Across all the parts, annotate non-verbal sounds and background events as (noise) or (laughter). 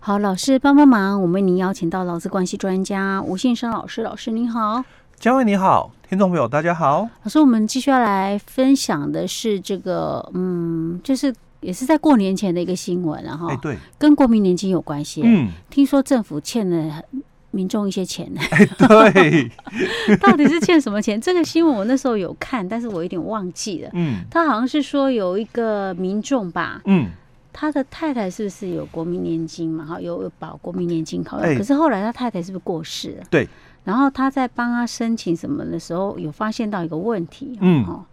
好，老师帮帮忙，我们为您邀请到劳资关系专家吴信生老师，老师您好，嘉惠你好，听众朋友大家好。老师，我们继续要来分享的是这个，嗯，就是也是在过年前的一个新闻，然后，哎，对，跟国民年金有关系，嗯，听说政府欠了民众一些钱，(laughs) 哎，对，(laughs) 到底是欠什么钱？这个新闻我那时候有看，但是我有点忘记了，嗯，他好像是说有一个民众吧，嗯。他的太太是不是有国民年金嘛？哈，有有保国民年金考虑。欸、可是后来他太太是不是过世了？对。然后他在帮他申请什么的时候，有发现到一个问题，嗯，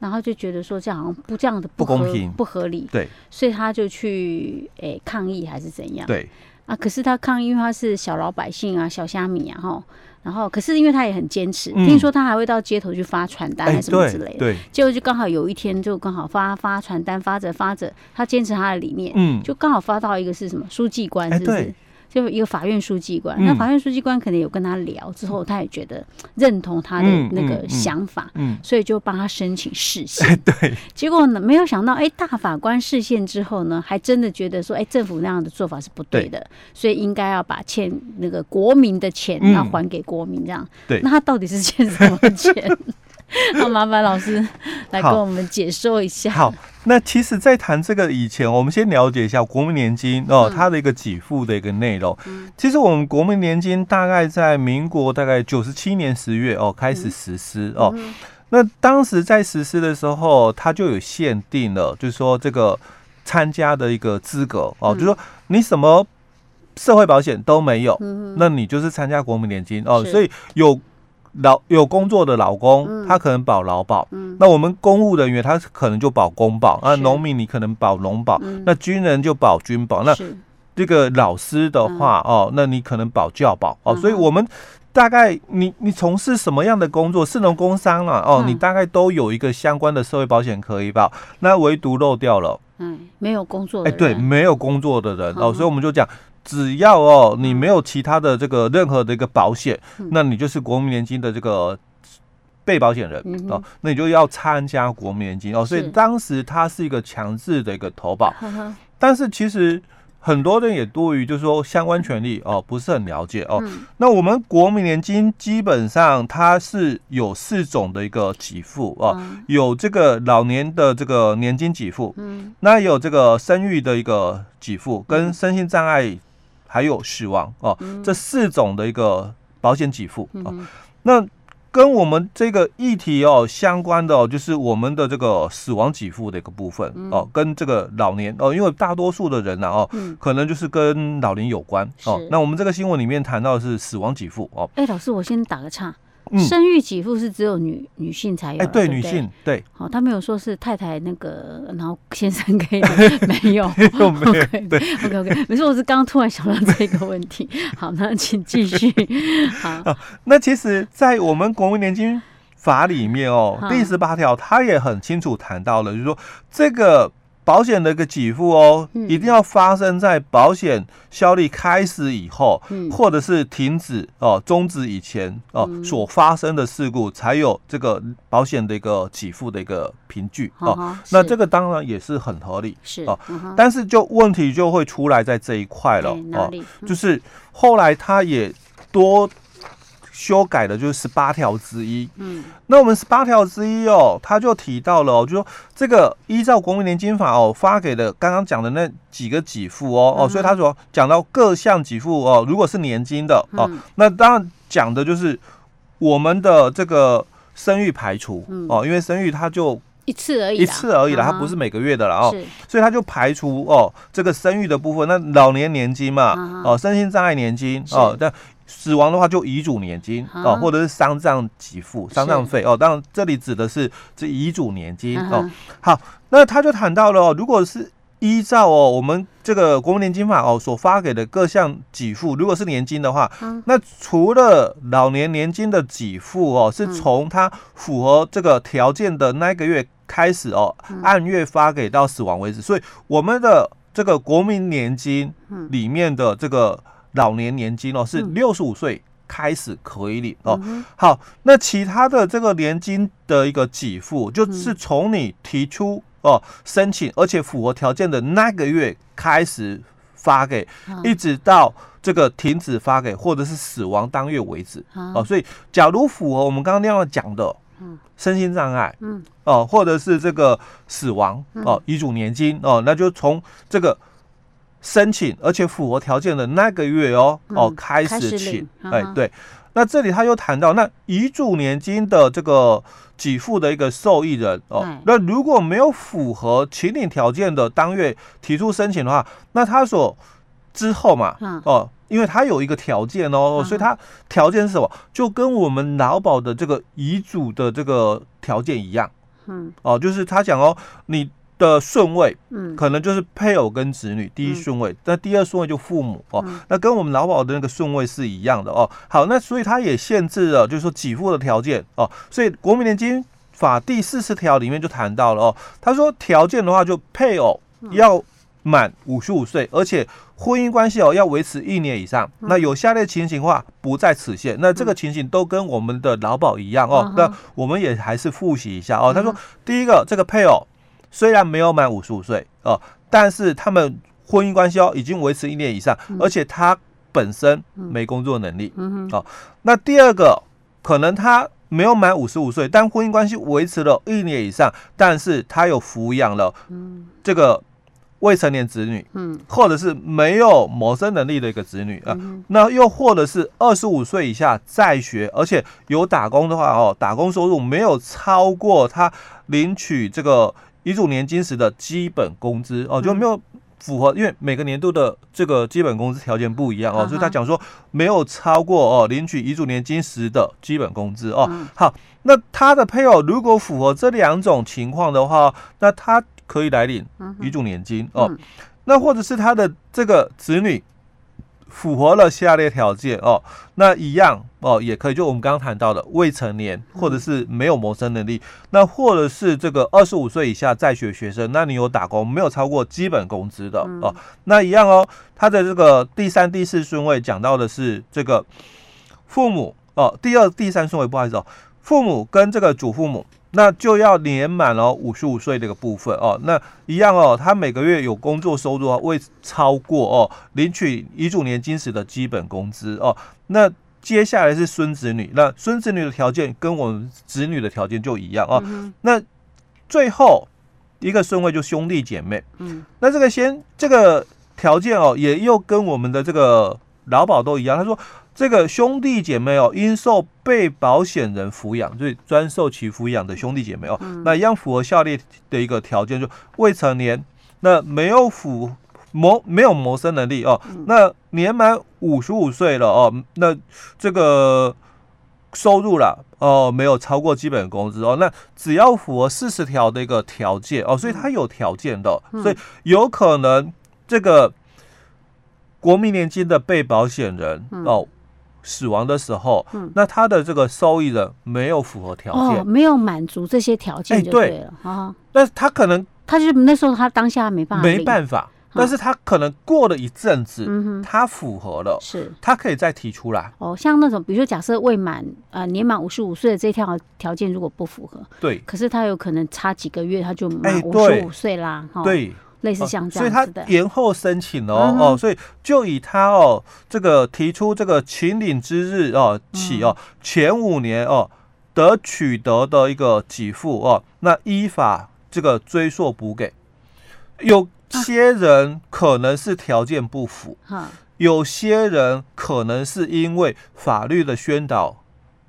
然后就觉得说这样好像不这样的不，不公平、不合理，对。所以他就去诶、欸、抗议还是怎样？对。啊，可是他抗议，因为他是小老百姓啊，小虾米啊，哈。然后，可是因为他也很坚持，嗯、听说他还会到街头去发传单，还是什么之类的。欸、对，结果就刚好有一天，就刚好发发传单，发着发着，他坚持他的理念，嗯，就刚好发到一个是什么书记官，是不是？欸就一个法院书记官，那法院书记官可能有跟他聊之后，他也觉得认同他的那个想法，嗯，所以就帮他申请释宪。(laughs) 对，结果呢，没有想到，哎，大法官释宪之后呢，还真的觉得说，哎，政府那样的做法是不对的，所以应该要把欠那个国民的钱要还给国民，这样。对，那他到底是欠什么钱？(laughs) (laughs) (laughs) 那麻烦老师来跟我们解说一下。好，那其实，在谈这个以前，我们先了解一下国民年金哦，它的一个给付的一个内容。其实，我们国民年金大概在民国大概九十七年十月哦开始实施哦。那当时在实施的时候，它就有限定了，就是说这个参加的一个资格哦，就是说你什么社会保险都没有，那你就是参加国民年金哦。所以有。老有工作的老公，他可能保劳保。嗯，那我们公务人员，他可能就保公保。啊，农民你可能保农保。那军人就保军保。那这个老师的话，哦，那你可能保教保。哦，所以我们大概你你从事什么样的工作，是农工商啊，哦，你大概都有一个相关的社会保险可以保。那唯独漏掉了，嗯，没有工作的人。哎，对，没有工作的人哦，所以我们就讲。只要哦，你没有其他的这个任何的一个保险，那你就是国民年金的这个被保险人哦，那你就要参加国民年金哦。所以当时它是一个强制的一个投保，(laughs) 但是其实。很多人也多于就是说相关权利哦不是很了解哦。嗯、那我们国民年金基本上它是有四种的一个给付哦，嗯、有这个老年的这个年金给付，嗯，那有这个生育的一个给付，跟身心障碍还有死亡哦，嗯、这四种的一个保险给付哦，嗯、那。跟我们这个议题哦相关的哦，就是我们的这个死亡给付的一个部分哦，跟这个老年哦，因为大多数的人呢哦，可能就是跟老年有关哦。那我们这个新闻里面谈到的是死亡给付哦。哎，老师，我先打个岔。生育给付是只有女女性才有，哎，对，女性对。好，他没有说是太太那个，然后先生可以 (laughs) 没有，(laughs) 对，OK OK，没事，我是刚刚突然想到这个问题。(laughs) 好，那请继续。好，那其实，在我们国民年金法里面哦，第十八条，他也很清楚谈到了，就是说这个。保险的一个给付哦，一定要发生在保险效力开始以后，或者是停止哦、终止以前哦所发生的事故，才有这个保险的一个给付的一个凭据哦。那这个当然也是很合理，是哦。但是就问题就会出来在这一块了哦，就是后来他也多。修改的就是十八条之一。嗯，那我们十八条之一哦，他就提到了哦，就说这个依照国民年金法哦发给的刚刚讲的那几个给付哦哦，所以他说讲到各项给付哦，如果是年金的哦，那当然讲的就是我们的这个生育排除哦，因为生育它就一次而已，一次而已了，它不是每个月的了哦，所以他就排除哦这个生育的部分，那老年年金嘛哦，身心障碍年金哦，但。死亡的话就遗嘱年金哦，或者是丧葬给付、丧葬费哦。当然这里指的是这遗嘱年金哦。好，那他就谈到了哦，如果是依照哦我们这个国民年金法哦所发给的各项给付，如果是年金的话，那除了老年年金的给付哦，是从他符合这个条件的那个月开始哦，按月发给到死亡为止。所以我们的这个国民年金里面的这个。老年年金哦，是六十五岁开始可以领哦。好，那其他的这个年金的一个给付，就是从你提出哦申请，而且符合条件的那个月开始发给，一直到这个停止发给或者是死亡当月为止。哦，所以假如符合我们刚刚那样讲的，嗯。身心障碍，嗯，哦，或者是这个死亡，哦，遗嘱年金，哦，那就从这个申请而且符合条件的那个月哦，哦，开始请，哎，对。那这里他又谈到，那遗嘱年金的这个给付的一个受益人哦，那如果没有符合请领条件的当月提出申请的话，那他所之后嘛，哦，因为他有一个条件哦，所以他条件是什么？就跟我们劳保的这个遗嘱的这个条件一样，嗯，哦，就是他讲哦，你。的顺位，嗯，可能就是配偶跟子女第一顺位，那、嗯、第二顺位就父母哦，嗯、那跟我们劳保的那个顺位是一样的哦。好，那所以它也限制了，就是说给付的条件哦。所以国民年金法第四十条里面就谈到了哦，他说条件的话就配偶要满五十五岁，而且婚姻关系哦要维持一年以上。那有下列情形的话不在此限，那这个情形都跟我们的劳保一样哦。那我们也还是复习一下哦。他说第一个这个配偶。虽然没有满五十五岁哦，但是他们婚姻关系哦已经维持一年以上，嗯、而且他本身没工作能力，嗯、哦。那第二个可能他没有满五十五岁，但婚姻关系维持了一年以上，但是他有抚养了这个未成年子女，嗯，或者是没有谋生能力的一个子女啊。嗯、那又或者是二十五岁以下在学，而且有打工的话哦，打工收入没有超过他领取这个。遗嘱年金时的基本工资哦，就没有符合，因为每个年度的这个基本工资条件不一样哦，所以他讲说没有超过哦领取遗嘱年金时的基本工资哦。好，那他的配偶如果符合这两种情况的话，那他可以来领遗嘱年金哦。那或者是他的这个子女。符合了下列条件哦，那一样哦，也可以。就我们刚刚谈到的未成年，或者是没有谋生能力，那或者是这个二十五岁以下在学学生，那你有打工没有超过基本工资的哦，那一样哦。他的这个第三、第四顺位讲到的是这个父母哦，第二、第三顺位不好意思哦，父母跟这个祖父母。那就要年满了五十五岁这个部分哦，那一样哦，他每个月有工作收入啊，未超过哦领取遗嘱年金时的基本工资哦。那接下来是孙子女，那孙子女的条件跟我们子女的条件就一样哦。那最后一个顺位就兄弟姐妹，嗯，那这个先这个条件哦，也又跟我们的这个劳保都一样，他说。这个兄弟姐妹哦，应受被保险人抚养，所以专受其抚养的兄弟姐妹哦，那一样符合下列的一个条件，就未成年，那没有符谋没有谋生能力哦，那年满五十五岁了哦，那这个收入了哦，没有超过基本工资哦，那只要符合四十条的一个条件哦，所以它有条件的，所以有可能这个国民年金的被保险人哦。死亡的时候，嗯，那他的这个受益人没有符合条件，哦，没有满足这些条件就对了啊。但是他可能，他就那时候他当下没办法，没办法。但是他可能过了一阵子，嗯，他符合了，是，他可以再提出来。哦，像那种比如说假设未满呃年满五十五岁的这条条件如果不符合，对，可是他有可能差几个月他就满五十五岁啦，对。类似像这样，所以他延后申请哦、嗯、哦，所以就以他哦这个提出这个请领之日哦起哦前五年哦得取得的一个给付哦，那依法这个追溯补给。有些人可能是条件不符，啊、有些人可能是因为法律的宣导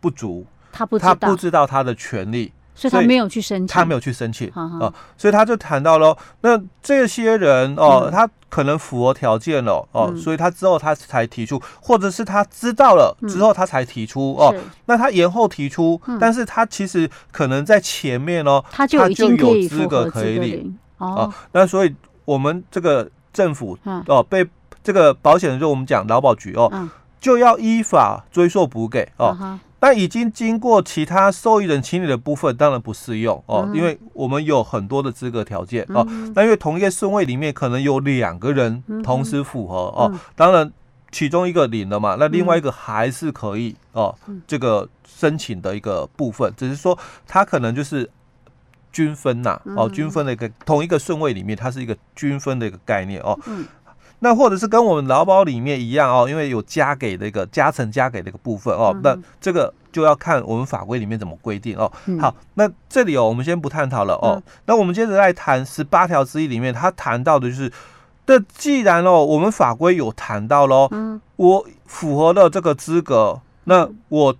不足，他不他不知道他的权利。所以他没有去申请，他没有去申请啊，所以他就谈到了，那这些人哦，他可能符合条件了哦，所以他之后他才提出，或者是他知道了之后他才提出哦，那他延后提出，但是他其实可能在前面哦，他就有资格可以领哦，那所以我们这个政府哦，被这个保险人就我们讲劳保局哦，就要依法追溯补给哦。那已经经过其他受益人清理的部分，当然不适用哦，因为我们有很多的资格条件哦。那因为同一个顺位里面可能有两个人同时符合哦，当然其中一个领了嘛，那另外一个还是可以哦，这个申请的一个部分，只是说他可能就是均分呐哦，均分的一个同一个顺位里面，它是一个均分的一个概念哦。那或者是跟我们劳保里面一样哦，因为有加给的一个加成加给的一个部分哦，那这个就要看我们法规里面怎么规定哦。好，那这里哦，我们先不探讨了哦。那我们接着来谈十八条之一里面，他谈到的就是，那既然哦，我们法规有谈到喽，我符合了这个资格，那我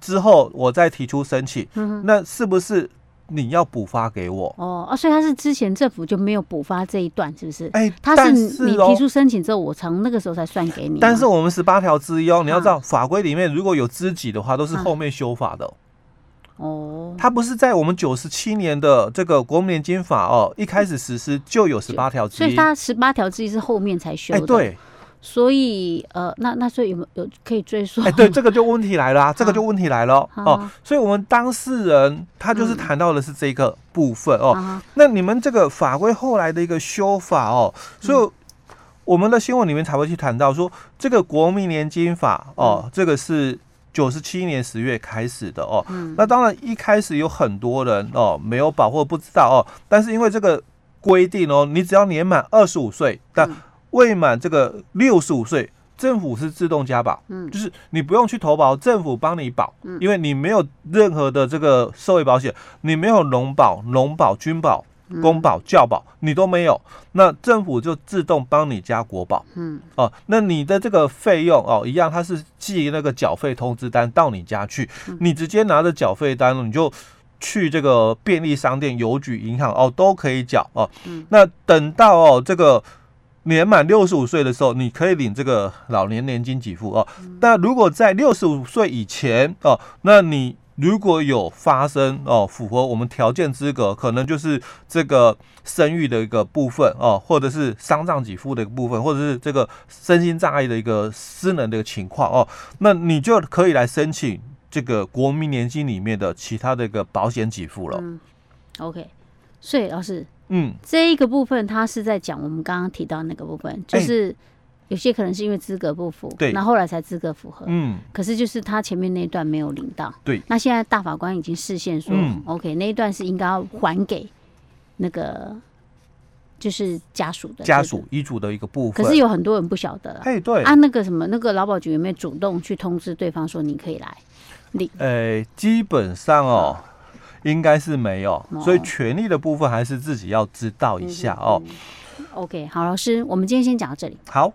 之后我再提出申请，那是不是？你要补发给我哦啊，所以他是之前政府就没有补发这一段，是不是？哎、欸，他是你提出申请之后，我从那个时候才算给你。但是我们十八条之一哦，你要知道法规里面如果有知己的话，都是后面修法的。哦，他不是在我们九十七年的这个国民年金法哦，一开始实施就有十八条之一，所以他十八条之一是后面才修的。哎、欸，对。所以，呃，那那所以有没有有可以追溯？哎，对，这个就问题来了啊，(laughs) 这个就问题来了哦。所以，我们当事人他就是谈到的是这个部分哦。那你们这个法规后来的一个修法哦，所以我们的新闻里面才会去谈到说，这个国民年金法哦，这个是九十七年十月开始的哦。那当然一开始有很多人哦没有保或不知道哦，但是因为这个规定哦，你只要年满二十五岁，但未满这个六十五岁，政府是自动加保，嗯，就是你不用去投保，政府帮你保，嗯，因为你没有任何的这个社会保险，你没有农保、农保、军保、公保、教保，你都没有，那政府就自动帮你加国保，嗯，哦，那你的这个费用哦，一样，它是寄那个缴费通知单到你家去，你直接拿着缴费单，你就去这个便利商店、邮局、银行哦，都可以缴哦，嗯，那等到哦这个。年满六十五岁的时候，你可以领这个老年年金给付哦。那如果在六十五岁以前哦，那你如果有发生哦，符合我们条件资格，可能就是这个生育的一个部分哦，或者是丧葬给付的一个部分，或者是这个身心障碍的一个失能的一个情况哦，那你就可以来申请这个国民年金里面的其他的一个保险给付了。嗯，OK，所以老师。嗯，这一个部分他是在讲我们刚刚提到那个部分，就是有些可能是因为资格不符，对，那后来才资格符合，嗯，可是就是他前面那一段没有领到，对，那现在大法官已经视线说，OK，那一段是应该要还给那个就是家属的家属遗嘱的一个部分，可是有很多人不晓得，哎，对，啊，那个什么那个劳保局有没有主动去通知对方说你可以来领？呃，基本上哦。应该是没有，所以权利的部分还是自己要知道一下哦。OK，好，老师，我们今天先讲到这里。好。